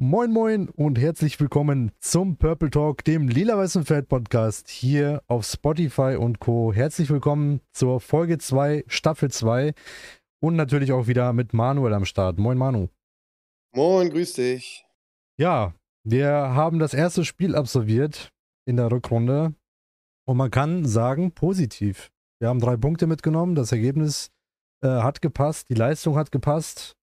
Moin Moin und herzlich willkommen zum Purple Talk, dem lila-weißen Feld Podcast hier auf Spotify und Co. Herzlich willkommen zur Folge 2, Staffel 2 und natürlich auch wieder mit Manuel am Start. Moin Manu. Moin, grüß dich. Ja, wir haben das erste Spiel absolviert in der Rückrunde und man kann sagen, positiv. Wir haben drei Punkte mitgenommen, das Ergebnis äh, hat gepasst, die Leistung hat gepasst.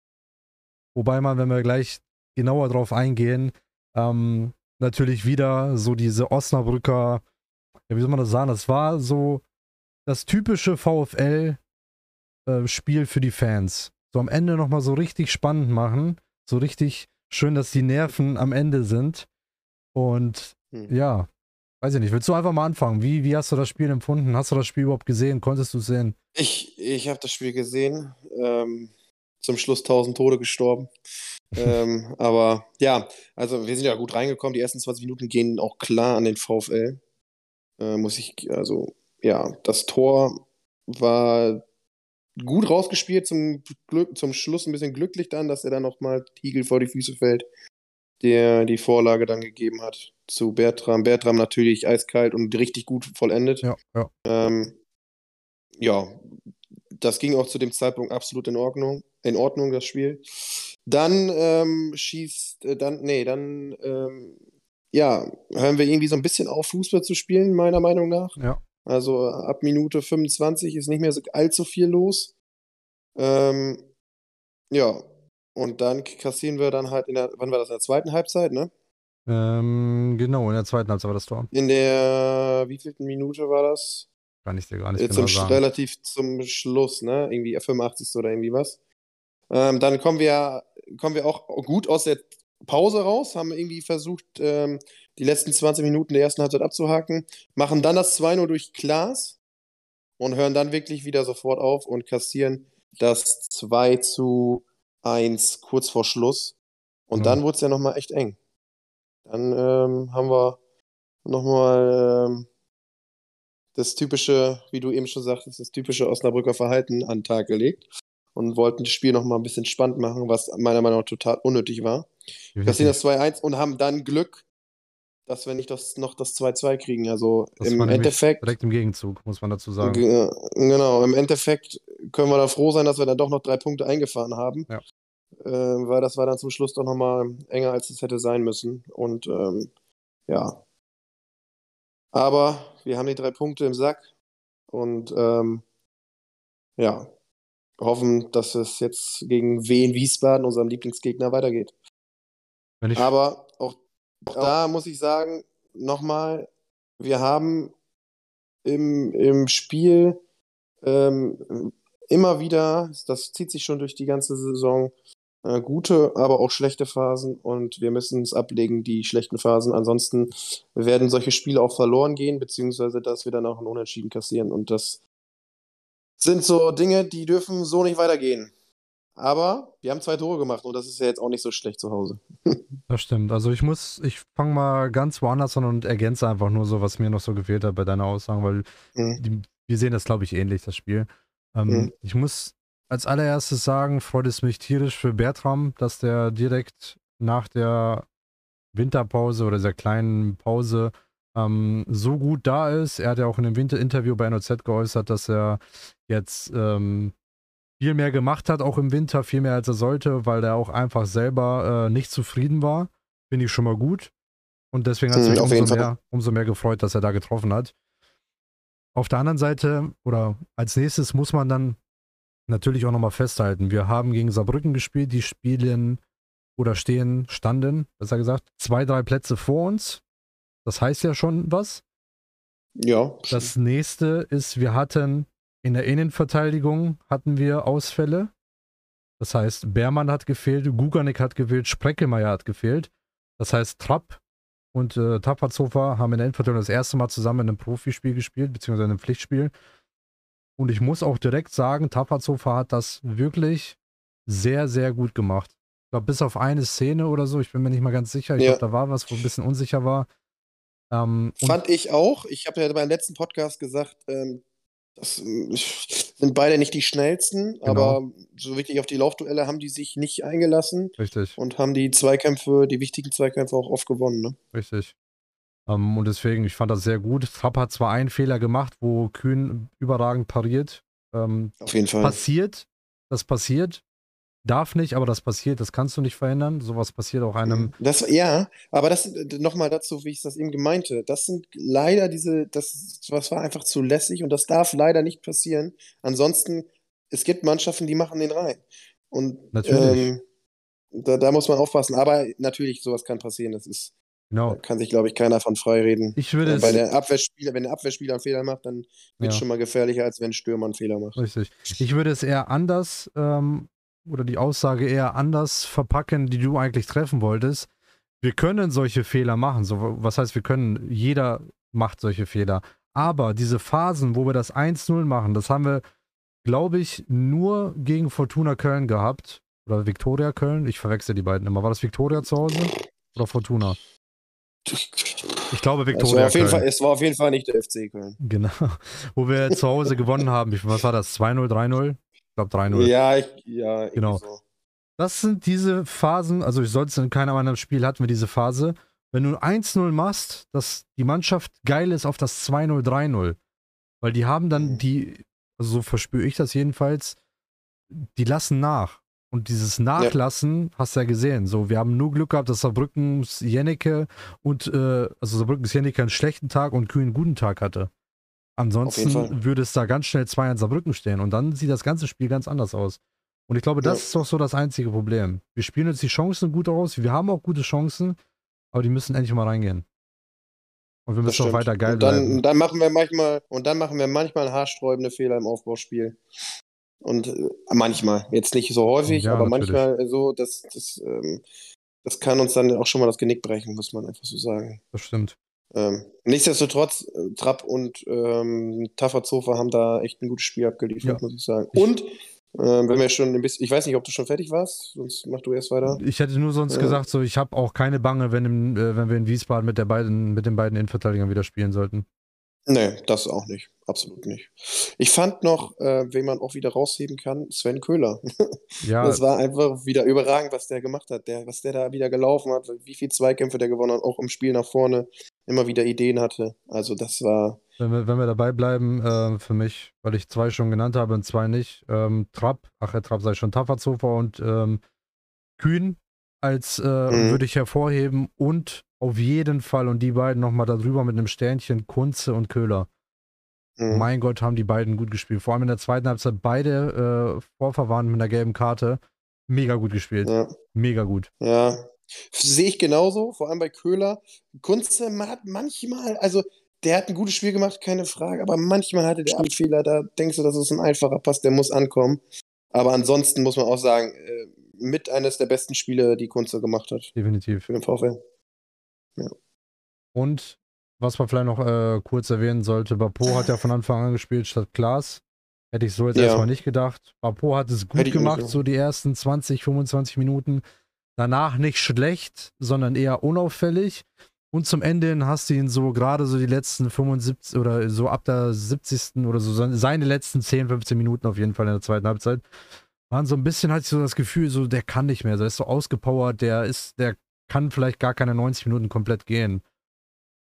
Wobei man, wenn wir gleich genauer drauf eingehen, ähm, natürlich wieder so diese Osnabrücker, ja, wie soll man das sagen? Das war so das typische VfL-Spiel äh, für die Fans. So am Ende nochmal so richtig spannend machen. So richtig schön, dass die Nerven am Ende sind. Und hm. ja, weiß ich nicht. Willst du einfach mal anfangen? Wie, wie hast du das Spiel empfunden? Hast du das Spiel überhaupt gesehen? Konntest du es sehen? Ich, ich habe das Spiel gesehen. Ähm, zum Schluss 1000 Tode gestorben. Ähm, aber ja, also wir sind ja gut reingekommen. Die ersten 20 Minuten gehen auch klar an den VfL. Äh, muss ich, also ja, das Tor war gut rausgespielt, zum, Glück, zum Schluss ein bisschen glücklich dann, dass er dann nochmal Tiegel vor die Füße fällt, der die Vorlage dann gegeben hat zu Bertram. Bertram natürlich eiskalt und richtig gut vollendet. Ja, ja. Ähm, ja, das ging auch zu dem Zeitpunkt absolut in Ordnung, in Ordnung das Spiel. Dann ähm, schießt, äh, dann, nee, dann, ähm, ja, hören wir irgendwie so ein bisschen auf, Fußball zu spielen, meiner Meinung nach. Ja. Also ab Minute 25 ist nicht mehr so allzu viel los. Ähm, ja, und dann kassieren wir dann halt in der, wann war das, in der zweiten Halbzeit, ne? Ähm, genau, in der zweiten Halbzeit war das Tor. In der, wievielten Minute war das? Kann ich dir gar nicht äh, genau zum, sagen. Relativ zum Schluss, ne? Irgendwie 85. oder irgendwie was. Ähm, dann kommen wir, kommen wir auch gut aus der Pause raus, haben irgendwie versucht, ähm, die letzten 20 Minuten der ersten Halbzeit abzuhaken, machen dann das 2-0 durch Klaas und hören dann wirklich wieder sofort auf und kassieren das 2 zu 1 kurz vor Schluss. Und mhm. dann wurde es ja nochmal echt eng. Dann ähm, haben wir nochmal ähm, das typische, wie du eben schon sagtest, das typische Osnabrücker Verhalten an den Tag gelegt und wollten das Spiel noch mal ein bisschen spannend machen, was meiner Meinung nach total unnötig war. Wir sehen das 2-1 und haben dann Glück, dass wir nicht das, noch das 2-2 kriegen. Also das im Endeffekt. Direkt im Gegenzug, muss man dazu sagen. Genau, im Endeffekt können wir da froh sein, dass wir dann doch noch drei Punkte eingefahren haben. Ja. Äh, weil das war dann zum Schluss doch noch mal enger, als es hätte sein müssen. Und ähm, ja. Aber wir haben die drei Punkte im Sack und ähm, ja, hoffen, dass es jetzt gegen Wien Wiesbaden, unserem Lieblingsgegner, weitergeht. Aber auch, auch da muss ich sagen, nochmal, wir haben im, im Spiel ähm, immer wieder, das zieht sich schon durch die ganze Saison, äh, gute, aber auch schlechte Phasen und wir müssen es ablegen, die schlechten Phasen. Ansonsten werden solche Spiele auch verloren gehen, beziehungsweise dass wir dann auch ein Unentschieden kassieren und das sind so Dinge, die dürfen so nicht weitergehen. Aber wir haben zwei Tore gemacht und das ist ja jetzt auch nicht so schlecht zu Hause. das stimmt. Also ich muss, ich fange mal ganz woanders an und ergänze einfach nur so, was mir noch so gefehlt hat bei deiner Aussage, weil mhm. die, wir sehen das, glaube ich, ähnlich, das Spiel. Ähm, mhm. Ich muss als allererstes sagen, freut es mich tierisch für Bertram, dass der direkt nach der Winterpause oder dieser kleinen Pause ähm, so gut da ist. Er hat ja auch in einem Winter-Interview bei NOZ geäußert, dass er jetzt ähm, viel mehr gemacht hat, auch im Winter, viel mehr als er sollte, weil er auch einfach selber äh, nicht zufrieden war. Finde ich schon mal gut. Und deswegen hat es mich mhm, umso mehr, umso mehr gefreut, dass er da getroffen hat. Auf der anderen Seite, oder als nächstes muss man dann natürlich auch nochmal festhalten, wir haben gegen Saarbrücken gespielt, die spielen oder stehen, standen, besser gesagt, zwei, drei Plätze vor uns. Das heißt ja schon was. Ja. Das nächste ist, wir hatten in der Innenverteidigung hatten wir Ausfälle. Das heißt, Beermann hat gefehlt, Guganik hat gefehlt, Spreckelmeier hat gefehlt. Das heißt, Trapp und äh, Tapazhofer haben in der Innenverteidigung das erste Mal zusammen in einem Profispiel gespielt, beziehungsweise in einem Pflichtspiel. Und ich muss auch direkt sagen, Tapazhofer hat das wirklich sehr, sehr gut gemacht. Ich glaube, bis auf eine Szene oder so, ich bin mir nicht mal ganz sicher. Ich ja. glaube, da war was, wo ein bisschen unsicher war. Ähm, Fand ich auch. Ich habe ja beim letzten Podcast gesagt, ähm, Das äh, sind beide nicht die schnellsten, genau. aber so wirklich auf die Laufduelle haben die sich nicht eingelassen. Richtig. Und haben die Zweikämpfe, die wichtigen Zweikämpfe auch oft gewonnen. Ne? Richtig. Um, ähm, und deswegen, ich fand das sehr gut. Trapp hat zwar einen Fehler gemacht, wo Kühn überragend pariert. Ähm, auf jeden Fall. Passiert, das passiert. Darf nicht, aber das passiert, das kannst du nicht verhindern. Sowas passiert auch einem. Mhm. Das, ja, aber das nochmal dazu, wie ich das eben gemeinte. Das sind leider diese, das, das war einfach zu lässig und das darf leider nicht passieren. Ansonsten, es gibt Mannschaften, die machen den rein. Und natürlich. Ähm, da, da muss man aufpassen. Aber natürlich, sowas kann passieren. Das ist, Genau. Da kann sich, glaube ich, keiner von freireden. Ich würde Weil der Abwehrspieler, wenn der Abwehrspieler einen Fehler macht, dann wird es ja. schon mal gefährlicher, als wenn ein Stürmer einen Fehler macht. Richtig. Ich würde es eher anders ähm, oder die Aussage eher anders verpacken, die du eigentlich treffen wolltest. Wir können solche Fehler machen. So, was heißt, wir können, jeder macht solche Fehler. Aber diese Phasen, wo wir das 1-0 machen, das haben wir, glaube ich, nur gegen Fortuna Köln gehabt. Oder Viktoria Köln. Ich verwechsel die beiden immer. War das Viktoria zu Hause? Oder Fortuna? Ich glaube, Viktoria. Es, es war auf jeden Fall nicht der FC Köln. Genau. Wo wir zu Hause gewonnen haben. Was war das? 2-0, 3-0? Ich glaube 3-0. Ja, ich, ja, genau. So. Das sind diese Phasen, also ich sollte in keinem anderen Spiel hatten wir diese Phase. Wenn du 1-0 machst, dass die Mannschaft geil ist auf das 2-0, 3-0. Weil die haben dann mhm. die, also so verspüre ich das jedenfalls, die lassen nach. Und dieses Nachlassen ja. hast du ja gesehen. So, wir haben nur Glück gehabt, dass Saarbrückens Jennecke und äh, also Saarbrückens Jennecke einen schlechten Tag und Kühn einen guten Tag hatte. Ansonsten würde es da ganz schnell 2 an Saarbrücken stehen und dann sieht das ganze Spiel ganz anders aus. Und ich glaube, das ja. ist doch so das einzige Problem. Wir spielen jetzt die Chancen gut aus, wir haben auch gute Chancen, aber die müssen endlich mal reingehen. Und wir müssen auch weiter geil und dann, bleiben. dann machen wir manchmal, und dann machen wir manchmal haarsträubende Fehler im Aufbauspiel. Und äh, manchmal, jetzt nicht so häufig, ja, aber natürlich. manchmal so, dass das, ähm, das kann uns dann auch schon mal das Genick brechen, muss man einfach so sagen. Das stimmt. Ähm, nichtsdestotrotz, äh, Trapp und ähm, Tafferzofer haben da echt ein gutes Spiel abgeliefert, ja. muss ich sagen. Und ähm, wenn wir schon ein bisschen, ich weiß nicht, ob du schon fertig warst, sonst mach du erst weiter. Ich hätte nur sonst äh, gesagt, so ich habe auch keine Bange, wenn, im, äh, wenn wir in Wiesbaden mit, der beiden, mit den beiden Innenverteidigern wieder spielen sollten. Nee, das auch nicht. Absolut nicht. Ich fand noch, äh, wen man auch wieder rausheben kann, Sven Köhler. Ja. Das war einfach wieder überragend, was der gemacht hat, der, was der da wieder gelaufen hat, wie viele Zweikämpfe der gewonnen hat, auch im Spiel nach vorne immer wieder Ideen hatte. Also das war. Wenn wir, wenn wir dabei bleiben, äh, für mich, weil ich zwei schon genannt habe und zwei nicht, ähm, Trapp, ach, Trapp sei schon Tafferzofer und ähm, Kühn als äh, mhm. würde ich hervorheben und auf jeden Fall und die beiden nochmal darüber mit einem Sternchen Kunze und Köhler. Mhm. Mein Gott, haben die beiden gut gespielt. Vor allem in der zweiten Halbzeit beide äh, vorverwarnt mit einer gelben Karte. Mega gut gespielt. Ja. Mega gut. Ja. Sehe ich genauso, vor allem bei Köhler. Kunze hat manchmal, also der hat ein gutes Spiel gemacht, keine Frage, aber manchmal hatte der Abfehler, da denkst du, das ist ein einfacher Pass, der muss ankommen. Aber ansonsten muss man auch sagen, äh, mit eines der besten Spiele, die Kunze gemacht hat. Definitiv. Für den VfL. Ja. Und was man vielleicht noch äh, kurz erwähnen sollte, Bapo hat ja von Anfang an gespielt statt Klaas. Hätte ich so jetzt ja. erstmal nicht gedacht. Bapo hat es gut gemacht, so die ersten 20, 25 Minuten. Danach nicht schlecht, sondern eher unauffällig. Und zum Ende hast du ihn so gerade so die letzten 75 oder so ab der 70. oder so seine letzten 10, 15 Minuten auf jeden Fall in der zweiten Halbzeit waren so ein bisschen hatte ich so das Gefühl, so der kann nicht mehr, der ist so ausgepowert, der ist, der kann vielleicht gar keine 90 Minuten komplett gehen.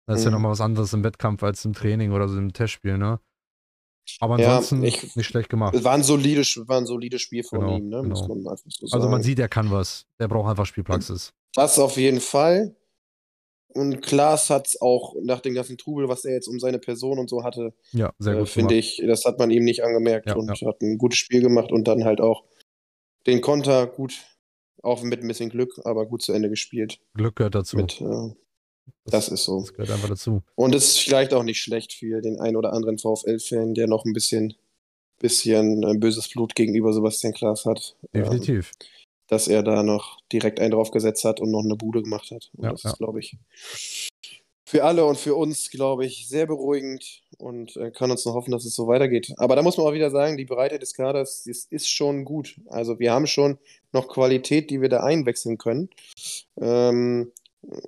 Das ist mhm. ja nochmal was anderes im Wettkampf als im Training oder so im Testspiel, ne? Aber ansonsten ja, ich, nicht schlecht gemacht. War ein solides, war ein solides Spiel von genau, ihm, ne? Genau. Muss man einfach so sagen. Also man sieht, er kann was. Der braucht einfach Spielpraxis. Das auf jeden Fall. Und Klaas hat es auch nach dem ganzen Trubel, was er jetzt um seine Person und so hatte, ja, äh, finde ich, das hat man ihm nicht angemerkt ja, und ja. hat ein gutes Spiel gemacht und dann halt auch den Konter gut, auch mit ein bisschen Glück, aber gut zu Ende gespielt. Glück gehört dazu. Mit, äh, das, das, ist so. Das gehört einfach dazu. Und es ist vielleicht auch nicht schlecht für den einen oder anderen VfL-Fan, der noch ein bisschen, bisschen äh, böses Blut gegenüber Sebastian Klaas hat. Definitiv. Ähm, dass er da noch direkt einen draufgesetzt hat und noch eine Bude gemacht hat. Und ja, das ja. ist, glaube ich, für alle und für uns, glaube ich, sehr beruhigend und äh, kann uns noch hoffen, dass es so weitergeht. Aber da muss man auch wieder sagen, die Breite des Kaders ist, ist schon gut. Also wir haben schon noch Qualität, die wir da einwechseln können. Ähm,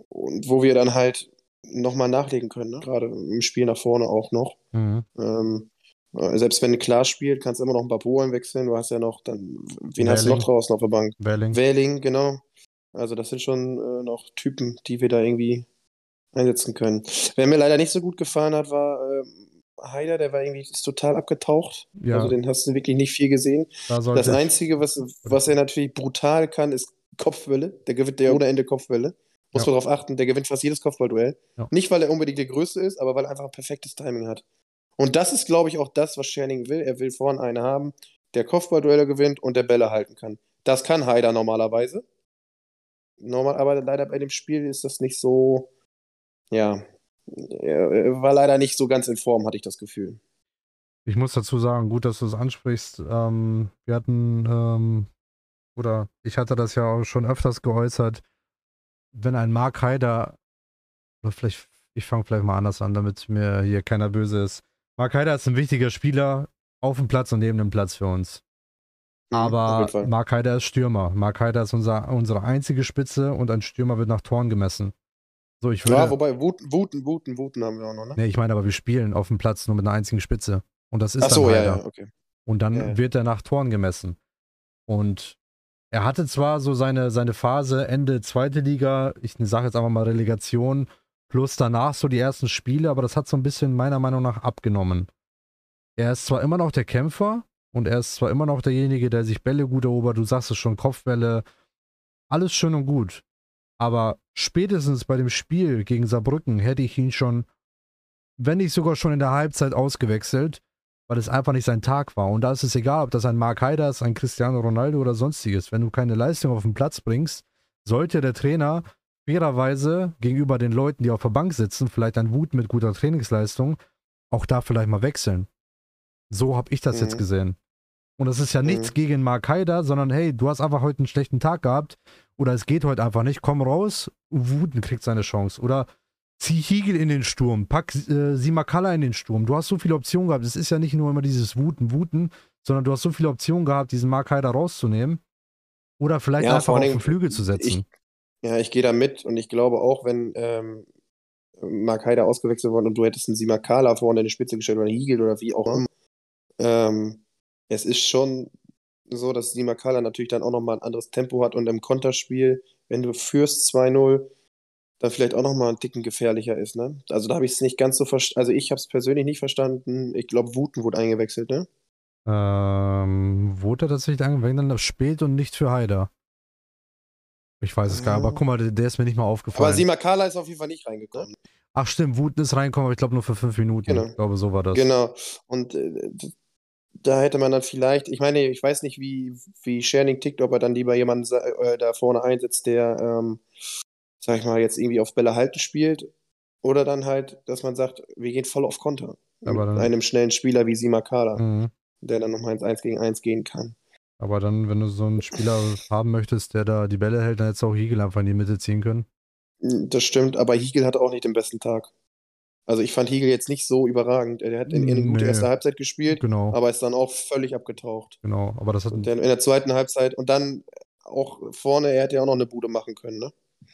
und wo wir dann halt nochmal nachlegen können, ne? gerade im Spiel nach vorne auch noch. Mhm. Ähm, Äh, selbst wenn du klar spielt, kannst du immer noch ein paar Polen wechseln. Du hast ja noch dann, wen Wähling. hast du noch draußen auf der Bank? Wähling. Wähling, genau. Also das sind schon äh, noch Typen, die wir da irgendwie einsetzen können. Wer mir leider nicht so gut gefallen hat, war äh, Haider, der war irgendwie total abgetaucht. Ja. Also den hast du wirklich nicht viel gesehen. Da das Einzige, was, was er natürlich brutal kann, ist Kopfwelle. Der gewinnt der ohne Ende Kopfwelle. Muss ja. man darauf achten, der gewinnt fast jedes Kopfballduell. Ja. Nicht, weil er unbedingt der Größte ist, aber weil er einfach ein perfektes Timing hat. Und das ist, glaube ich, auch das, was Scherning will. Er will vorne einen haben, der Kopfballduelle gewinnt und der Bälle halten kann. Das kann Haider normalerweise. Normal, aber leider bei dem Spiel ist das nicht so. Ja, er war leider nicht so ganz in Form, hatte ich das Gefühl. Ich muss dazu sagen, gut, dass du es ansprichst. Ähm, wir hatten, ähm, oder ich hatte das ja auch schon öfters geäußert, wenn ein Mark Haider, oder vielleicht, ich fange vielleicht mal anders an, damit mir hier keiner böse ist. Mark Haider ist ein wichtiger Spieler auf dem Platz und neben dem Platz für uns. Mhm, Aber Mark Haider ist Stürmer. Mark Haider ist unser, unsere einzige Spitze und ein Stürmer wird nach Toren gemessen. So, ich würde, ja, wobei Wuten, Wuten, Wuten, Wuten haben wir auch noch, ne? Nee, ich meine aber, wir spielen auf dem Platz nur mit einer einzigen Spitze. Und das ist Ach so, dann Haider. Ja, ja, okay. Und dann ja, wird er nach Toren gemessen. Und er hatte zwar so seine, seine Phase Ende zweite Liga, ich sage jetzt einfach mal Relegation, plus danach so die ersten Spiele, aber das hat so ein bisschen meiner Meinung nach abgenommen. Er ist zwar immer noch der Kämpfer und er ist zwar immer noch derjenige, der sich Bälle gut erobert, du sagst es schon, Kopfbälle, alles schön und gut. Aber spätestens bei dem Spiel gegen Saarbrücken hätte ich ihn schon, wenn nicht sogar schon in der Halbzeit ausgewechselt, weil es einfach nicht sein Tag war. Und da ist es egal, ob das ein Mark Haider ist, ein Cristiano Ronaldo oder sonstiges. Wenn du keine Leistung auf den Platz bringst, sollte der Trainer fairerweise gegenüber den Leuten, die auf der Bank sitzen, vielleicht ein Wut mit guter Trainingsleistung, auch da vielleicht mal wechseln. So habe ich das mhm. jetzt gesehen. Und das ist ja mhm. nichts gegen Mark Haider, sondern hey, du hast einfach heute einen schlechten Tag gehabt oder es geht heute einfach nicht, komm raus, Wuten kriegt seine Chance. Oder zieh Hiegel in den Sturm, pack äh, Simakala in den Sturm. Du hast so viele Optionen gehabt. Es ist ja nicht nur immer dieses Wuten, Wuten, sondern du hast so viele Optionen gehabt, diesen Mark Haider rauszunehmen. Oder vielleicht ja, einfach auf den Flügel zu setzen. Ich, ja, ich gehe da mit und ich glaube auch, wenn ähm, Mark Haider ausgewechselt worden und du hättest einen Simakala vorne in die Spitze gestellt oder Hiegel oder wie auch immer. Ähm, es ist schon so, dass Simakala natürlich dann auch nochmal ein anderes Tempo hat und im Konterspiel, wenn du führst 2-0, dann vielleicht auch nochmal einen Ticken gefährlicher ist. Ne? Also da habe ich es nicht ganz so verstanden. Also ich habe es persönlich nicht verstanden. Ich glaube, Wuten wurde eingewechselt, ne? Ähm, wurde tatsächlich eingewechselt, dann spät und nicht für Haider. Ich weiß es gar nicht, aber guck mal, der, der, ist mir nicht mal aufgefallen. Aber Simakala ist auf jeden Fall nicht reingekommen. Ach stimmt, Wuten ist reingekommen, aber ich glaube nur für fünf Minuten. Genau. Ich glaube, so war das. Genau. Und äh, da hätte man dann vielleicht, ich meine, ich weiß nicht, wie, wie Scherning tickt, ob er dann lieber jemanden äh, da vorne einsetzt, der, ähm, sag ich mal, jetzt irgendwie auf Bälle halten spielt. Oder dann halt, dass man sagt, wir gehen voll auf Konter. Aber mit einem schnellen Spieler wie Simakala, mhm. der dann nochmal ins 1 gegen 1 gehen kann. Aber dann, wenn du so einen Spieler haben möchtest, der da die Bälle hält, dann hättest du auch Hiegel einfach in die Mitte ziehen können. Das stimmt, aber Hiegel hat auch nicht den besten Tag. Also ich fand Hegel jetzt nicht so überragend. Er hat in, in eine gute nee. erste Halbzeit gespielt, genau. aber ist dann auch völlig abgetaucht. Genau, aber das hat. Und in der zweiten Halbzeit und dann auch vorne, er hätte ja auch noch eine Bude machen können, ne?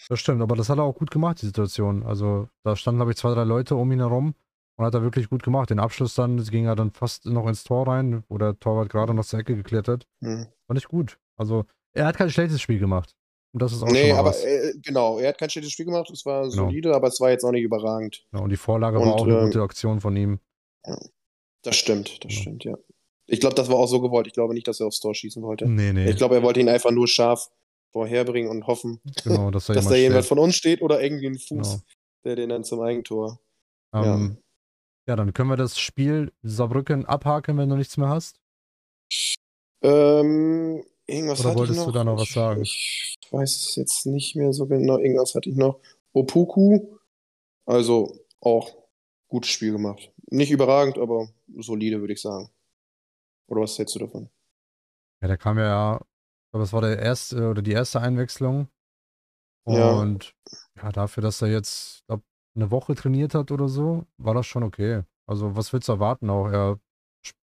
Das stimmt, aber das hat er auch gut gemacht, die Situation. Also da standen, glaube ich, zwei, drei Leute um ihn herum und hat er wirklich gut gemacht. Den Abschluss dann ging er dann fast noch ins Tor rein, wo der Torwart gerade noch zur Ecke geklettert. Mhm. Fand ich gut. Also er hat kein schlechtes Spiel gemacht. Und das ist auch nee, schon mal aber. Äh, genau, er hat kein schlechtes Spiel gemacht, es war genau. solide, aber es war jetzt auch nicht überragend. Genau, und die Vorlage und, war auch eine äh, gute Aktion von ihm. Ja, das stimmt, das ja. stimmt, ja. Ich glaube, das war auch so gewollt. Ich glaube nicht, dass er aufs Tor schießen wollte. Nee, nee. Ich glaube, er wollte ihn einfach nur scharf vorherbringen und hoffen, genau, dass, dass da jemand von uns steht oder irgendwie ein Fuß, genau. der den dann zum Eigentor. Ähm, ja. ja, dann können wir das Spiel Saarbrücken abhaken, wenn du nichts mehr hast. Ähm, irgendwas Oder wolltest du da noch was sagen? Ich, weiß es jetzt nicht mehr so genau. Irgendwas hatte ich noch. Opoku, also auch gutes Spiel gemacht. Nicht überragend, aber solide, würde ich sagen. Oder was hältst du davon? Ja, der kam ja, ich glaube, das war der erste oder die erste Einwechslung. Und ja, ja dafür, dass er jetzt, glaube eine Woche trainiert hat oder so, war das schon okay. Also, was willst du erwarten auch? Er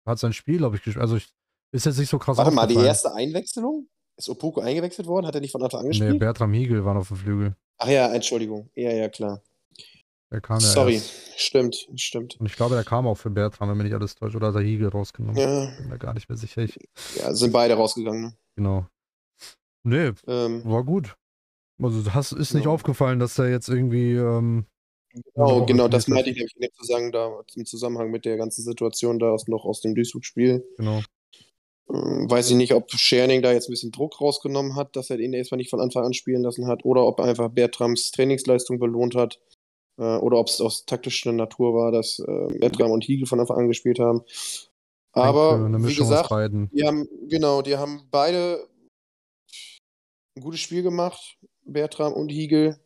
hat sein Spiel, glaube ich, gespielt. Also, ich, ist jetzt nicht so krass. Warte mal, die erste Einwechslung? Ist Opoku eingewechselt worden? Hat er nicht von Anfang an gespielt? Nee, Bertram Hiegel war auf dem Flügel. Ach ja, Entschuldigung. Ja, ja, klar. Der kam Sorry, ja erst. stimmt, stimmt. Und ich glaube, der kam auch für Bertram, wenn mich nicht alles täuscht. Oder hat er Higel rausgenommen? Ja. Bin mir gar nicht mehr sicher. Ich, Ja, sind beide rausgegangen. Genau. Nee, Ähm, war gut. Also hast, ist nicht Ja. aufgefallen, dass der jetzt irgendwie ähm, genau, genau, das meinte ich nämlich dem Zusammenhang, da, im Zusammenhang mit der ganzen Situation da aus, noch aus dem Duisburg-Spiel. genau. Ähm, weiß ich nicht, ob Scherning da jetzt ein bisschen Druck rausgenommen hat, dass er ihn erstmal nicht von Anfang an spielen lassen hat, oder ob er einfach Bertrams Trainingsleistung belohnt hat, äh, oder ob es aus taktischer Natur war, dass äh, Bertram und Hiegel von Anfang an gespielt haben. Aber wie gesagt, die haben, genau, die haben beide ein gutes Spiel gemacht, Bertram und Hiegel.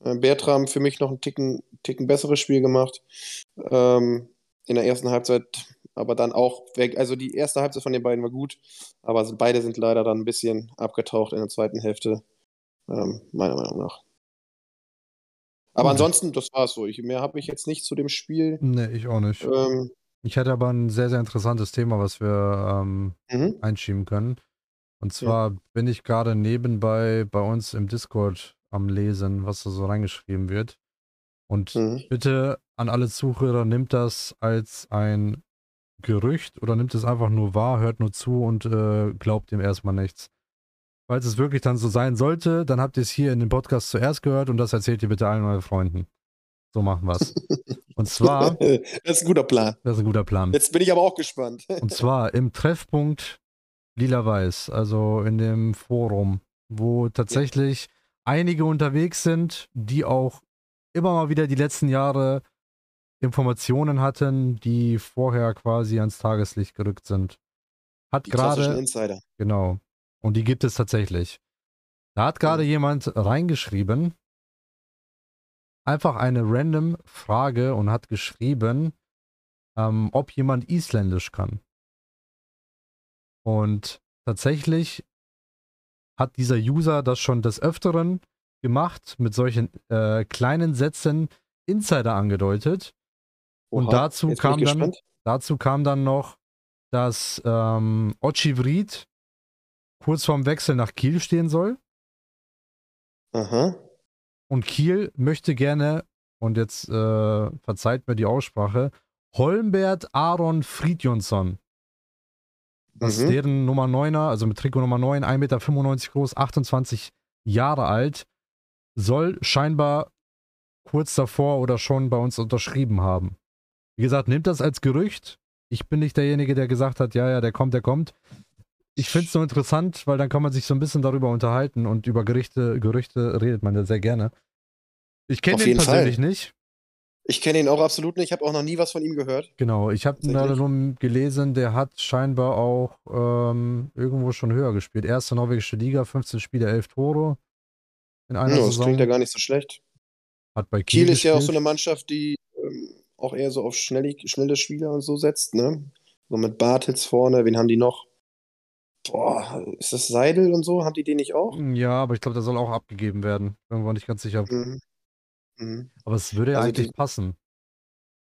Äh, Bertram für mich noch ein Ticken, Ticken besseres Spiel gemacht. Ähm, in der ersten Halbzeit, aber dann auch weg. Also die erste Halbzeit von den beiden war gut, aber beide sind leider dann ein bisschen abgetaucht in der zweiten Hälfte, ähm, meiner Meinung nach. Aber ansonsten, das war's so. Ich, mehr habe ich jetzt nicht zu dem Spiel. Nee, ich auch nicht. Ähm, Ich hätte aber ein sehr, sehr interessantes Thema, was wir ähm, mhm. einschieben können. Und zwar bin ich gerade nebenbei bei uns im Discord am Lesen, was da so reingeschrieben wird. Und Mhm. bitte an alle Zuhörer, nimmt das als ein Gerücht oder nimmt es einfach nur wahr, hört nur zu und äh, glaubt dem erstmal nichts. Falls es wirklich dann so sein sollte, dann habt ihr es hier in dem Podcast zuerst gehört und das erzählt ihr bitte allen euren Freunden. So machen wir es. Und zwar, das ist ein guter Plan. das ist ein guter Plan. Jetzt bin ich aber auch gespannt. Und zwar im Treffpunkt Lila-Weiß, also in dem Forum, wo tatsächlich einige unterwegs sind, die auch immer mal wieder die letzten Jahre Informationen hatten, die vorher quasi ans Tageslicht gerückt sind. Hat gerade, Insider. genau, und die gibt es tatsächlich. Da hat gerade Mhm. jemand reingeschrieben, einfach eine random Frage und hat geschrieben, ähm, ob jemand Isländisch kann. Und tatsächlich hat dieser User das schon des Öfteren gemacht, mit solchen äh, kleinen Sätzen Insider angedeutet. Und Oha, dazu jetzt bin kam dann, dazu kam dann noch, dass ähm, Ochivrit kurz vorm Wechsel nach Kiel stehen soll. Aha. Und Kiel möchte gerne, und jetzt äh, verzeiht mir die Aussprache, Holmbert Aaron Fridjonsson. Das ist Mhm. deren Nummer 9er, also mit Trikot Nummer 9, 1,95 Meter groß, 28 Jahre alt, soll scheinbar kurz davor oder schon bei uns unterschrieben haben. Wie gesagt, nehmt das als Gerücht. Ich bin nicht derjenige, der gesagt hat, ja, ja, der kommt, der kommt. Ich finde es so interessant, weil dann kann man sich so ein bisschen darüber unterhalten und über Gerichte, Gerüchte redet man ja sehr gerne. Ich kenne ihn persönlich Fall. nicht. Ich kenne ihn auch absolut nicht. Ich habe auch noch nie was von ihm gehört. Genau, ich habe nur gelesen, der hat scheinbar auch ähm, irgendwo schon höher gespielt. Erste norwegische Liga, 15 Spiele, 11 Tore in einer Ja, das Saison. klingt ja gar nicht so schlecht. hat bei Kiel, Kiel ist ja auch so eine Mannschaft, die ähm, auch eher so auf schnelle, schnelle Spieler und so setzt, ne? So mit Bartels vorne, wen haben die noch? Boah, ist das Seidel und so? Haben die den nicht auch? Ja, aber ich glaube, der soll auch abgegeben werden. Irgendwo nicht ganz sicher. Mhm. Mhm. Aber es würde ja Also eigentlich die- passen.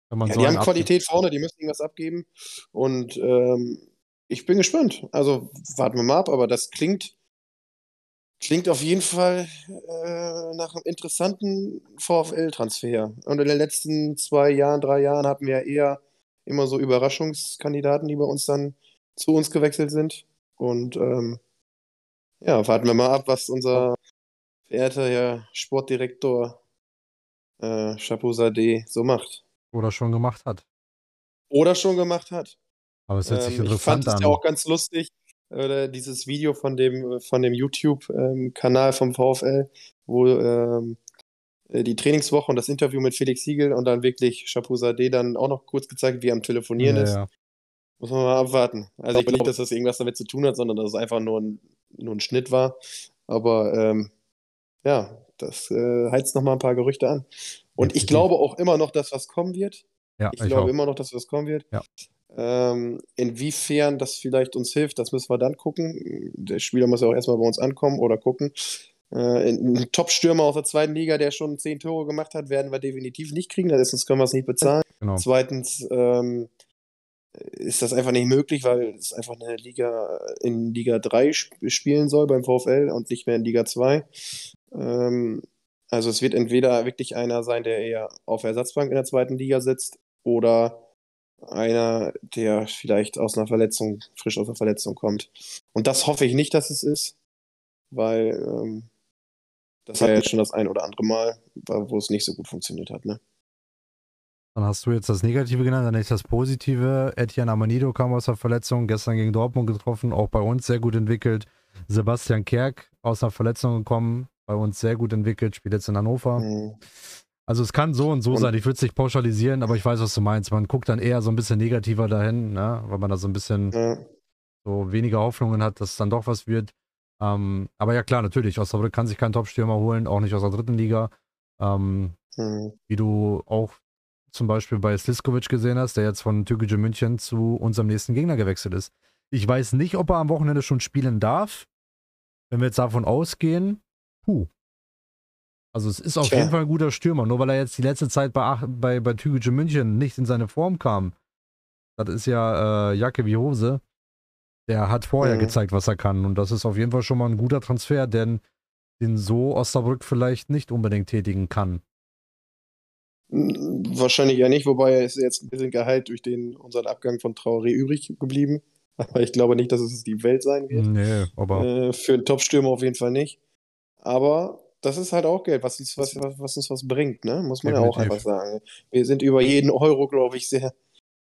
Wenn man Ja, so die haben Qualität vorne, die müssen irgendwas abgeben. Und ähm, ich bin gespannt. Also warten wir mal ab, aber das klingt, klingt auf jeden Fall äh, nach einem interessanten VfL-Transfer. Und in den letzten zwei Jahren, drei Jahren hatten wir ja eher immer so Überraschungskandidaten, die bei uns dann zu uns gewechselt sind. Und ähm, ja, warten wir mal ab, was unser verehrter Herr Sportdirektor äh, Chapeau so macht. Oder schon gemacht hat. Oder schon gemacht hat. Aber es hört sich Ähm, ich fand interessant es an. ja auch ganz lustig, äh, dieses Video von dem, von dem YouTube-Kanal vom VfL, wo ähm, äh, die Trainingswoche und das Interview mit Felix Siegel und dann wirklich Chapeau Sade dann auch noch kurz gezeigt, wie er am Telefonieren ja, ist. ja. Muss man mal abwarten. Also ich glaube nicht, dass das irgendwas damit zu tun hat, sondern dass es einfach nur ein, nur ein Schnitt war. Aber ähm, ja, das äh, heizt noch mal ein paar Gerüchte an. Und ich glaube auch immer noch, dass was kommen wird. Ja, Ich ich glaube auch. immer noch, dass was kommen wird. Ja. Ähm, inwiefern das vielleicht uns hilft, das müssen wir dann gucken. Der Spieler muss ja auch erstmal bei uns ankommen oder gucken. Äh, ein Top-Stürmer aus der zweiten Liga, der schon zehn Tore gemacht hat, werden wir definitiv nicht kriegen. Erstens können wir es nicht bezahlen. Genau. Zweitens ähm, ist das einfach nicht möglich, weil es einfach eine Liga in Liga 3 sp spielen soll beim VfL und nicht mehr in Liga 2. Ähm, Also es wird entweder wirklich einer sein, der eher auf Ersatzbank in der zweiten Liga sitzt oder einer, der vielleicht aus einer Verletzung, frisch aus einer Verletzung kommt. Und das hoffe ich nicht, dass es ist, weil ähm, das war ja jetzt schon das ein oder andere Mal, wo es nicht so gut funktioniert hat. Ne? Dann hast du jetzt das Negative genannt, dann ist das Positive. Etienne Amanido kam aus der Verletzung, gestern gegen Dortmund getroffen, auch bei uns sehr gut entwickelt. Sebastian Kerk aus einer Verletzung gekommen, bei uns sehr gut entwickelt, spielt jetzt in Hannover. Mhm. Also es kann so und so und sein. Ich würde es nicht pauschalisieren, aber ich weiß, was du meinst. Man guckt dann eher so ein bisschen negativer dahin, ne? weil man da so ein bisschen ja. so weniger Hoffnungen hat, dass es dann doch was wird. Ähm, aber ja klar, natürlich, Osnabrück kann sich keinen Top-Stürmer holen, auch nicht aus der dritten Liga. Ähm, mhm. Wie du auch zum Beispiel bei Sliskovic gesehen hast, der jetzt von Türkgücü München zu unserem nächsten Gegner gewechselt ist. Ich weiß nicht, ob er am Wochenende schon spielen darf. Wenn wir jetzt davon ausgehen, puh, also es ist auf Tja. jeden Fall ein guter Stürmer, nur weil er jetzt die letzte Zeit bei, bei, bei Tübingen München nicht in seine Form kam. Das ist ja äh, Jacke wie Hose. Der hat vorher mhm. gezeigt, was er kann. Und das ist auf jeden Fall schon mal ein guter Transfer, denn den so Osnabrück vielleicht nicht unbedingt tätigen kann. Wahrscheinlich ja nicht, wobei er ist jetzt ein bisschen geheilt durch den, unseren Abgang von Traoré übrig geblieben. Aber ich glaube nicht, dass es die Welt sein wird. Nee, aber. Äh, für einen Top-Stürmer auf jeden Fall nicht. Aber das ist halt auch Geld, was uns was, was, uns was bringt, ne? Muss man Definitiv. ja auch einfach sagen. Wir sind über jeden Euro, glaube ich, sehr,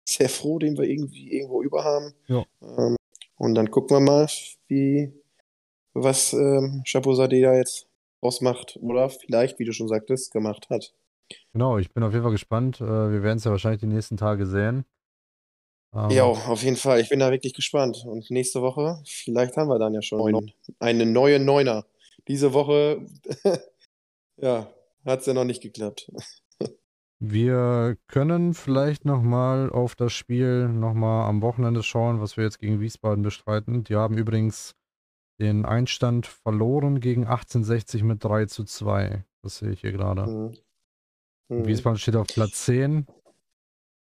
sehr froh, den wir irgendwie irgendwo über haben. Ja. Ähm, und dann gucken wir mal, wie was ähm, Chapeau-Sade da jetzt ausmacht oder vielleicht, wie du schon sagtest, gemacht hat. Genau, ich bin auf jeden Fall gespannt. Äh, wir werden es ja wahrscheinlich die nächsten Tage sehen. Ähm, ja, auf jeden Fall. Ich bin da wirklich gespannt. Und nächste Woche, vielleicht haben wir dann ja schon eine neue Neuner diese Woche, ja, hat es ja noch nicht geklappt. Wir können vielleicht nochmal auf das Spiel nochmal am Wochenende schauen, was wir jetzt gegen Wiesbaden bestreiten. Die haben übrigens den Einstand verloren gegen 1860 mit 3 zu 2. Das sehe ich hier gerade. Mhm. Mhm. Wiesbaden steht auf Platz 10.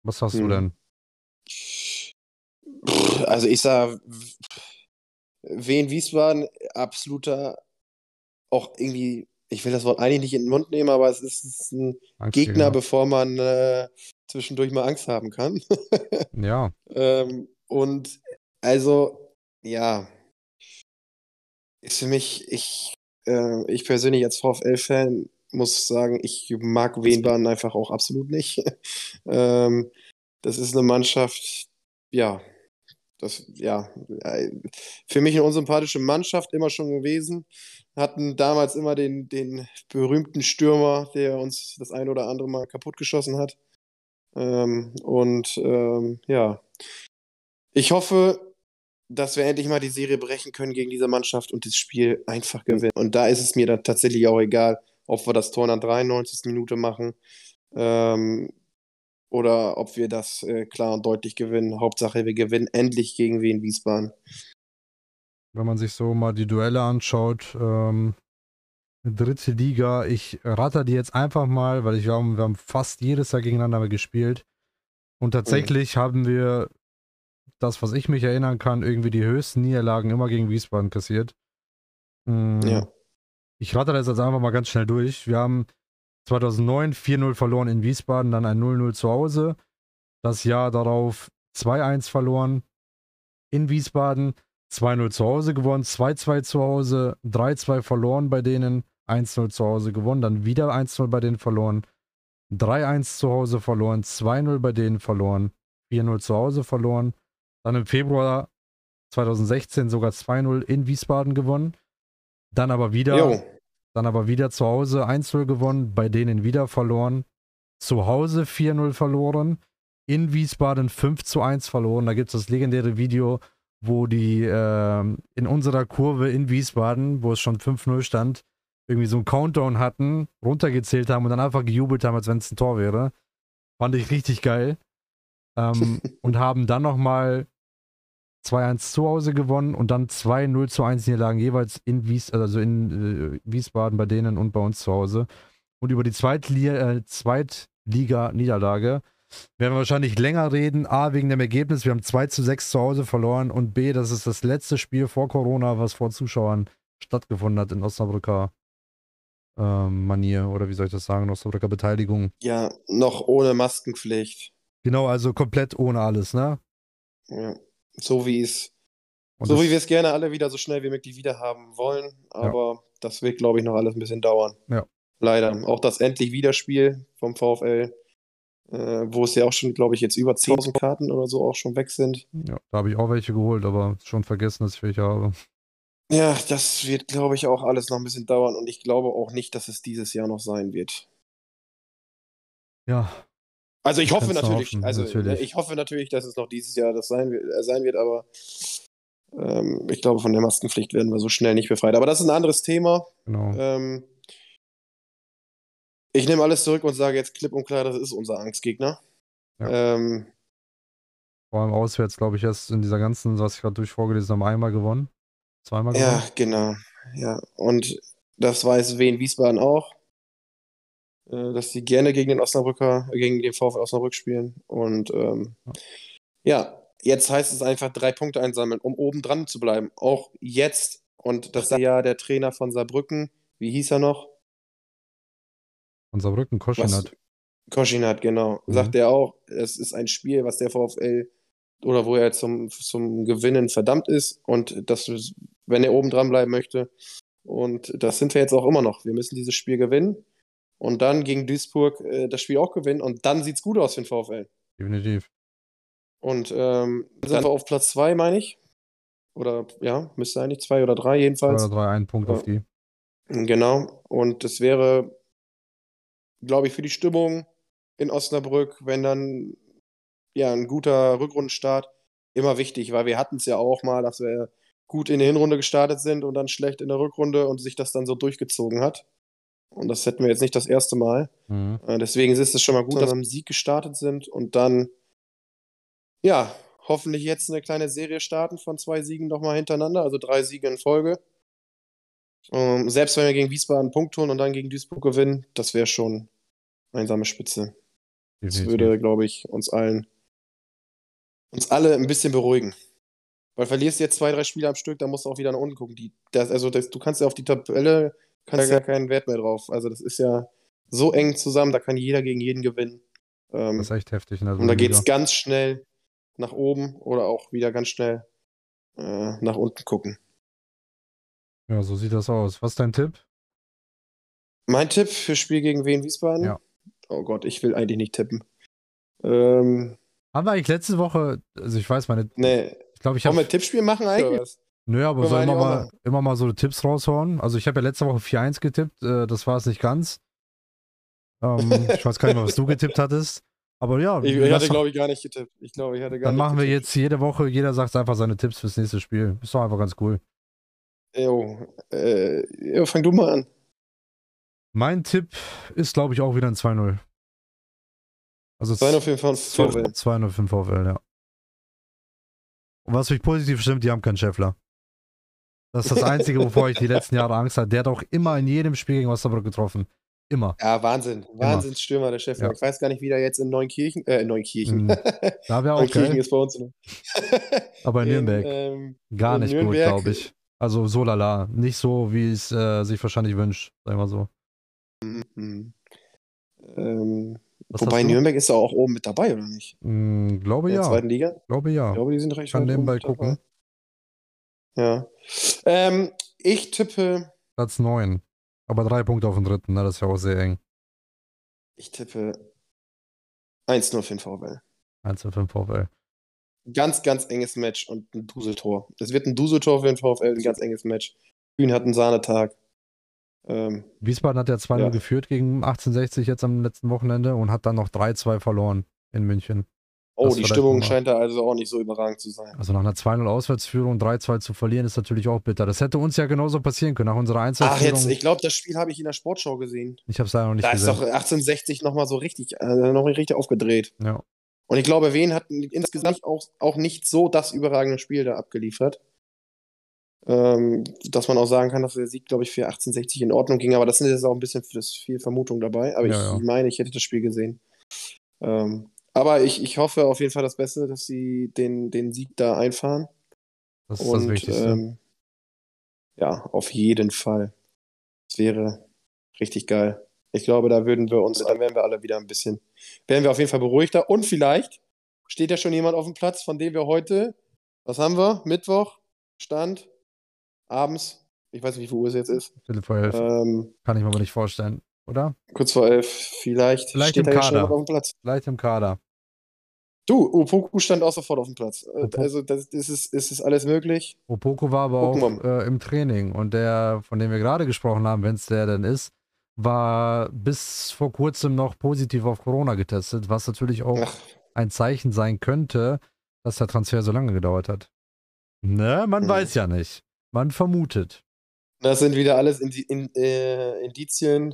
Was hast mhm. du denn? Also ich sage, Wien Wiesbaden, absoluter auch irgendwie, ich will das Wort eigentlich nicht in den Mund nehmen, aber es ist, es ist ein Angst, Gegner, bevor man äh, zwischendurch mal Angst haben kann. ja. Ähm, und also, ja, ist für mich, ich, äh, ich persönlich als VfL-Fan muss sagen, ich mag Wienbahn einfach auch absolut nicht. ähm, das ist eine Mannschaft, ja, das, ja, äh, für mich eine unsympathische Mannschaft immer schon gewesen hatten damals immer den, den berühmten Stürmer, der uns das ein oder andere Mal kaputtgeschossen hat. Ähm, und ähm, ja, ich hoffe, dass wir endlich mal die Serie brechen können gegen diese Mannschaft und das Spiel einfach gewinnen. Und da ist es mir dann tatsächlich auch egal, ob wir das Tor in der 93. Minute machen ähm, oder ob wir das äh, klar und deutlich gewinnen. Hauptsache, wir gewinnen endlich gegen Wien Wiesbaden wenn man sich so mal die Duelle anschaut, ähm, dritte Liga, ich ratter die jetzt einfach mal, weil ich glaube, wir haben fast jedes Jahr gegeneinander gespielt. Und tatsächlich mhm. haben wir das, was ich mich erinnern kann, irgendwie die höchsten Niederlagen immer gegen Wiesbaden kassiert. Mhm. Ja. Ich ratter das jetzt einfach mal ganz schnell durch. Wir haben 2009 4-0 verloren in Wiesbaden, dann ein 0-0 zu Hause. Das Jahr darauf 2-1 verloren in Wiesbaden. 2-0 zu Hause gewonnen, 2-2 zu Hause, 3-2 verloren bei denen, 1-0 zu Hause gewonnen, dann wieder 1-0 bei denen verloren, 3-1 zu Hause verloren, 2-0 bei denen verloren, 4-0 zu Hause verloren, dann im Februar 2016 sogar 2-0 in Wiesbaden gewonnen, dann aber wieder. Dann aber wieder zu Hause 1-0 gewonnen, bei denen wieder verloren, zu Hause 4-0 verloren, in Wiesbaden 5 1 verloren. Da gibt es das legendäre Video, wo die äh, in unserer Kurve in Wiesbaden, wo es schon 5-0 stand, irgendwie so einen Countdown hatten, runtergezählt haben und dann einfach gejubelt haben, als wenn es ein Tor wäre. Fand ich richtig geil. Ähm, und haben dann nochmal 2-1 zu Hause gewonnen und dann 2-0 zu 1 Niederlagen jeweils in, Wies also in äh, Wiesbaden bei denen und bei uns zu Hause. Und über die Zweitliga, äh, Zweitliga-Niederlage werden wir wahrscheinlich länger reden. A, wegen dem Ergebnis. Wir haben 2 zu 6 zu Hause verloren. Und B, das ist das letzte Spiel vor Corona, was vor Zuschauern stattgefunden hat in Osnabrücker ähm, Manier oder wie soll ich das sagen, Osnabrücker Beteiligung. Ja, noch ohne Maskenpflicht. Genau, also komplett ohne alles, ne? Ja, so wie es, so wie wir es gerne alle wieder so schnell wie möglich wieder haben wollen, aber ja. das wird, glaube ich, noch alles ein bisschen dauern. Ja. Leider. Auch das endlich Wiederspiel vom VfL, äh, wo es ja auch schon, glaube ich, jetzt über 10.000 Karten oder so auch schon weg sind. Ja, da habe ich auch welche geholt, aber schon vergessen, dass ich welche habe. Ja, das wird, glaube ich, auch alles noch ein bisschen dauern und ich glaube auch nicht, dass es dieses Jahr noch sein wird. Ja. Also ich hoffe natürlich, hoffen, also natürlich. ich hoffe natürlich, dass es noch dieses Jahr das sein, äh, sein wird, aber ähm, ich glaube, von der Maskenpflicht werden wir so schnell nicht befreit. Aber das ist ein anderes Thema. Genau. Ähm, ich nehme alles zurück und sage jetzt klipp und klar, das ist unser Angstgegner. Ja. Ähm, Vor allem auswärts, glaube ich, erst in dieser ganzen, was ich gerade durch vorgelesen habe, einmal gewonnen. Zweimal gewonnen. Ja, genau. Ja, und das weiß Wien Wiesbaden auch, dass sie gerne gegen den Osnabrücker, gegen den VfL Osnabrück spielen. Und ähm, ja. jetzt heißt es einfach drei Punkte einsammeln, um oben dran zu bleiben. Auch jetzt. Und das ist ja der Trainer von Saarbrücken. Wie hieß er noch? Von Saarbrücken, Koschinat. Koschinat, genau. Mhm. Sagt er auch, es ist ein Spiel, was der VfL oder wo er zum, zum Gewinnen verdammt ist und das, wenn er oben dran bleiben möchte. Und das sind wir jetzt auch immer noch. Wir müssen dieses Spiel gewinnen und dann gegen Duisburg äh, das Spiel auch gewinnen und dann sieht es gut aus für den VfL. Definitiv. Und ähm, sind wir auf Platz 2, meine ich. Oder ja, müsste eigentlich zwei oder drei jedenfalls. Zwei oder drei, einen Punkt ja. auf die. Genau. Und das wäre, glaube ich, für die Stimmung in Osnabrück, wenn dann ja, ein guter Rückrundenstart immer wichtig, weil wir hatten es ja auch mal, dass wir gut in der Hinrunde gestartet sind und dann schlecht in der Rückrunde und sich das dann so durchgezogen hat. Und das hätten wir jetzt nicht das erste Mal. Mhm. Äh, deswegen ist es schon mal gut, dass wir am Sieg gestartet sind und dann, ja, hoffentlich jetzt eine kleine Serie starten von zwei Siegen nochmal hintereinander, also drei Siege in Folge. Ähm, selbst wenn wir gegen Wiesbaden einen Punkt holen und dann gegen Duisburg gewinnen, das wäre schon einsame Spitze. Das würde, glaube ich, uns allen uns alle ein bisschen beruhigen. Weil verlierst du jetzt zwei, drei Spiele am Stück, dann musst du auch wieder nach unten gucken. Die, das, also das, du kannst ja auf die Tabelle kannst ja keinen Wert mehr drauf. Also das ist ja so eng zusammen, da kann jeder gegen jeden gewinnen. Ähm, das ist echt heftig. Und da geht es ganz schnell nach oben oder auch wieder ganz schnell äh, nach unten gucken. Ja, so sieht das aus. Was ist dein Tipp? Mein Tipp für Spiel gegen Wien Wiesbaden? Ja. Oh Gott, ich will eigentlich nicht tippen. Ähm, haben wir eigentlich letzte Woche, also ich weiß meine. Nee. Ich glaube, ich habe. Wollen wir Tippspiel machen eigentlich? Nö, aber soll immer mal, immer mal so Tipps raushauen. Also ich habe ja letzte Woche 4-1 getippt, äh, das war es nicht ganz. Ähm, ich weiß gar nicht mehr, was du getippt hattest. Aber ja. Ich, ich hatte, glaube ich, gar nicht getippt. Ich glaube, ich hatte gar Dann machen getippt. wir jetzt jede Woche, jeder sagt einfach seine Tipps fürs nächste Spiel. Ist doch einfach ganz cool. Jo, äh, jo, fang du mal an. Mein Tipp ist, glaube ich, auch wieder ein 2-0. Also 205 von VfL. 205 VfL, ja. Und was mich positiv stimmt, die haben keinen Scheffler. Das ist das Einzige, wovor ich die letzten Jahre Angst hatte. Der hat auch immer in jedem Spiel gegen Osnabrück getroffen. Immer. Ja, Wahnsinn. Wahnsinnsstürmer, der Scheffler. Ja. Ich weiß gar nicht, wie der jetzt in Neunkirchen, äh, in Neunkirchen. Mhm. Da wäre auch Neunkirchen geil. ist bei uns. Aber in Nürnberg. Ähm, gar nicht Nürnberg. gut, glaube ich. Also so lala. Nicht so, wie es äh, sich wahrscheinlich wünscht, sagen wir so. Mhm. Ähm, was Wobei Nürnberg ist ja auch oben mit dabei, oder nicht? Mm, glaube In ja. In der zweiten Liga? Glaube ja. Ich glaube, die sind recht Kann nebenbei gucken. Ja. Ähm, ich tippe. Platz 9. Aber drei Punkte auf den dritten, ne? das ist ja auch sehr eng. Ich tippe 1-0 für den VfL. 1-0 für den VfL. Ganz, ganz enges Match und ein Duseltor. Es wird ein Duseltor für den VfL, ein ganz enges Match. Kühn hat einen Sahnetag. Ähm, Wiesbaden hat ja 2-0 ja. geführt gegen 1860 jetzt am letzten Wochenende und hat dann noch 3-2 verloren in München. Oh, das die Stimmung scheint da also auch nicht so überragend zu sein. Also nach einer 2-0 Auswärtsführung 3-2 zu verlieren, ist natürlich auch bitter. Das hätte uns ja genauso passieren können nach unserer Einzelführung. Ach, jetzt, ich glaube, das Spiel habe ich in der Sportschau gesehen. Ich habe es leider noch nicht da gesehen. Da ist doch 1860 nochmal so richtig, äh, noch richtig aufgedreht. Ja. Und ich glaube, Wien hat insgesamt auch, auch nicht so das überragende Spiel da abgeliefert. Ähm, dass man auch sagen kann, dass der Sieg, glaube ich, für 1860 in Ordnung ging, aber das sind jetzt auch ein bisschen viel Vermutung dabei. Aber ja, ich ja. meine, ich hätte das Spiel gesehen. Ähm, aber ich, ich hoffe auf jeden Fall das Beste, dass sie den, den Sieg da einfahren. Das ist Und, das Wichtigste. Ähm, ja, auf jeden Fall. Es wäre richtig geil. Ich glaube, da würden wir uns, dann wären wir alle wieder ein bisschen, wären wir auf jeden Fall beruhigter. Und vielleicht steht ja schon jemand auf dem Platz, von dem wir heute, was haben wir? Mittwoch, Stand, abends, ich weiß nicht, wie viel Uhr es jetzt ist. Viertel vor elf. Ähm, Kann ich mir aber nicht vorstellen, oder? Kurz vor elf, vielleicht, vielleicht steht im Kader. auf dem Platz. Vielleicht im Kader. Du, Opoku stand auch sofort auf dem Platz. Äh, Opoko. Also das, das, ist, das ist alles möglich. Opoku war aber Gucken auch äh, im Training und der, von dem wir gerade gesprochen haben, wenn es der denn ist, war bis vor kurzem noch positiv auf Corona getestet, was natürlich auch Ach. ein Zeichen sein könnte, dass der Transfer so lange gedauert hat. Ne, man hm. weiß ja nicht. Man vermutet. Das sind wieder alles Indi in, äh, Indizien,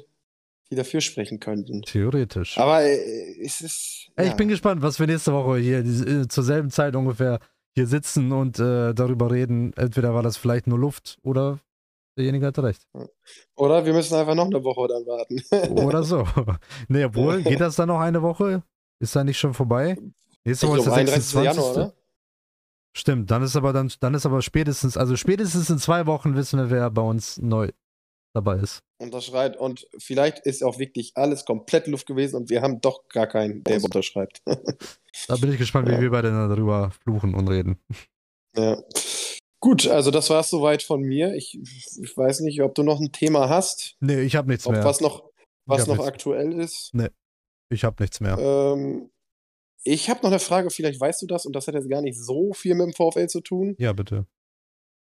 die dafür sprechen könnten. Theoretisch. Aber äh, es ist. Ja. Ich bin gespannt, was wir nächste Woche hier äh, zur selben Zeit ungefähr hier sitzen und äh, darüber reden. Entweder war das vielleicht nur Luft oder derjenige hatte recht. Oder wir müssen einfach noch eine Woche dann warten. oder so. Nee, obwohl, geht das dann noch eine Woche? Ist da nicht schon vorbei? Nächste Woche ist der 26. Januar, oder? Stimmt, dann ist aber dann, dann ist aber spätestens, also spätestens in zwei Wochen wissen wir, wer bei uns neu dabei ist. Unterschreibt und vielleicht ist auch wirklich alles komplett Luft gewesen und wir haben doch gar keinen, der unterschreibt. da bin ich gespannt, ja. wie wir beide darüber fluchen und reden. Ja. Gut, also das war es soweit von mir. Ich, ich, weiß nicht, ob du noch ein Thema hast. Nee, ich habe nichts ob mehr. Was noch, was noch nichts. aktuell ist. Nee, ich habe nichts mehr. Ähm, ich habe noch eine Frage, vielleicht weißt du das, und das hat jetzt gar nicht so viel mit dem VfL zu tun. Ja, bitte.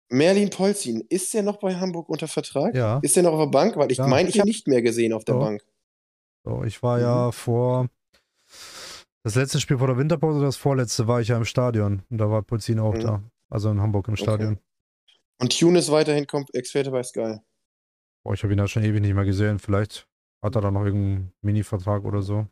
Merlin Polzin, ist der noch bei Hamburg unter Vertrag? Ja. Ist der noch auf der Bank? Weil ich ja. meine, ich habe ihn nicht mehr gesehen auf der so. Bank. So, ich war mhm. ja vor. Das letzte Spiel vor der Winterpause, das vorletzte, war ich ja im Stadion. Und da war Polzin auch mhm. da. Also in Hamburg im Stadion. Okay. Und Tune ist weiterhin Experte bei Sky. Boah, ich habe ihn ja schon ewig nicht mehr gesehen. Vielleicht hat er da noch irgendeinen Mini-Vertrag oder so.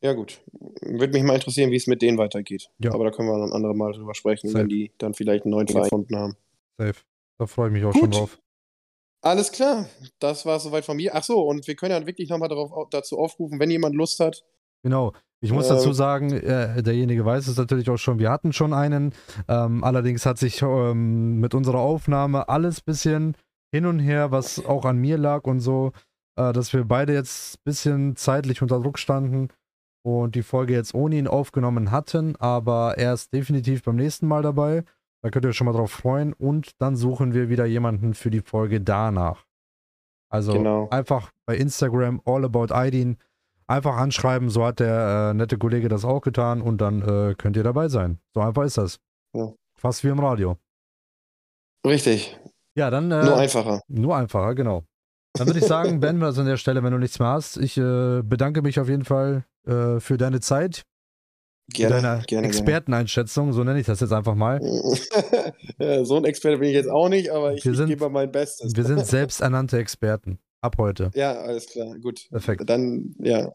Ja, gut. Würde mich mal interessieren, wie es mit denen weitergeht. Ja. Aber da können wir dann ein anderes Mal drüber sprechen, Safe. wenn die dann vielleicht einen neuen Verein gefunden haben. Safe. Da freue ich mich auch gut. schon drauf. Alles klar. Das war soweit von mir. Ach so, und wir können ja wirklich nochmal dazu aufrufen, wenn jemand Lust hat. Genau. Ich muss äh, dazu sagen, äh, derjenige weiß es natürlich auch schon. Wir hatten schon einen. Ähm, allerdings hat sich ähm, mit unserer Aufnahme alles bisschen hin und her, was auch an mir lag und so, äh, dass wir beide jetzt ein bisschen zeitlich unter Druck standen und die Folge jetzt ohne ihn aufgenommen hatten, aber er ist definitiv beim nächsten Mal dabei. Da könnt ihr euch schon mal drauf freuen und dann suchen wir wieder jemanden für die Folge danach. Also genau. einfach bei Instagram All About Aidin einfach anschreiben, so hat der äh, nette Kollege das auch getan und dann äh, könnt ihr dabei sein. So einfach ist das. Ja. Fast wie im Radio. Richtig. Ja, dann. Äh, nur einfacher. Nur einfacher, genau. Dann würde ich sagen, beenden wir das an der Stelle, wenn du nichts mehr hast. Ich äh, bedanke mich auf jeden Fall äh, für deine Zeit. Gerne, deine gerne, Experteneinschätzung, so nenne ich das jetzt einfach mal. ja, so ein Experte bin ich jetzt auch nicht, aber ich, ich gebe mein Bestes. Wir sind selbsternannte Experten. Ab heute. Ja, alles klar, gut. Perfekt. Dann, ja.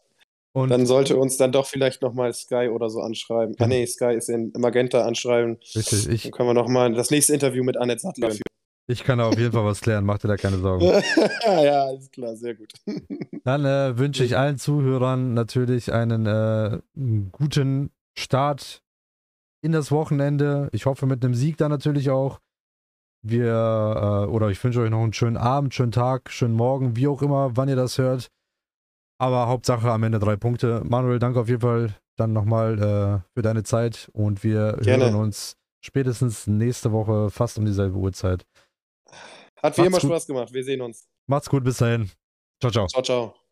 Und dann sollte uns dann doch vielleicht nochmal Sky oder so anschreiben. Ah, nee, Sky ist in Magenta anschreiben. Richtig. Ich, dann können wir nochmal das nächste Interview mit Annette Sattler führen. Ich kann auf jeden Fall was klären, mach dir da keine Sorgen. ja, alles klar, sehr gut. Dann äh, wünsche ich allen Zuhörern natürlich einen äh, guten Start in das Wochenende. Ich hoffe mit einem Sieg dann natürlich auch. Wir, äh, oder ich wünsche euch noch einen schönen Abend, schönen Tag, schönen Morgen, wie auch immer, wann ihr das hört. Aber Hauptsache am Ende drei Punkte. Manuel, danke auf jeden Fall dann nochmal äh, für deine Zeit und wir Gerne. hören uns spätestens nächste Woche fast um dieselbe Uhrzeit. Hat wie Macht's immer gut. Spaß gemacht. Wir sehen uns. Macht's gut, bis dahin. Ciao, ciao. Ciao, ciao.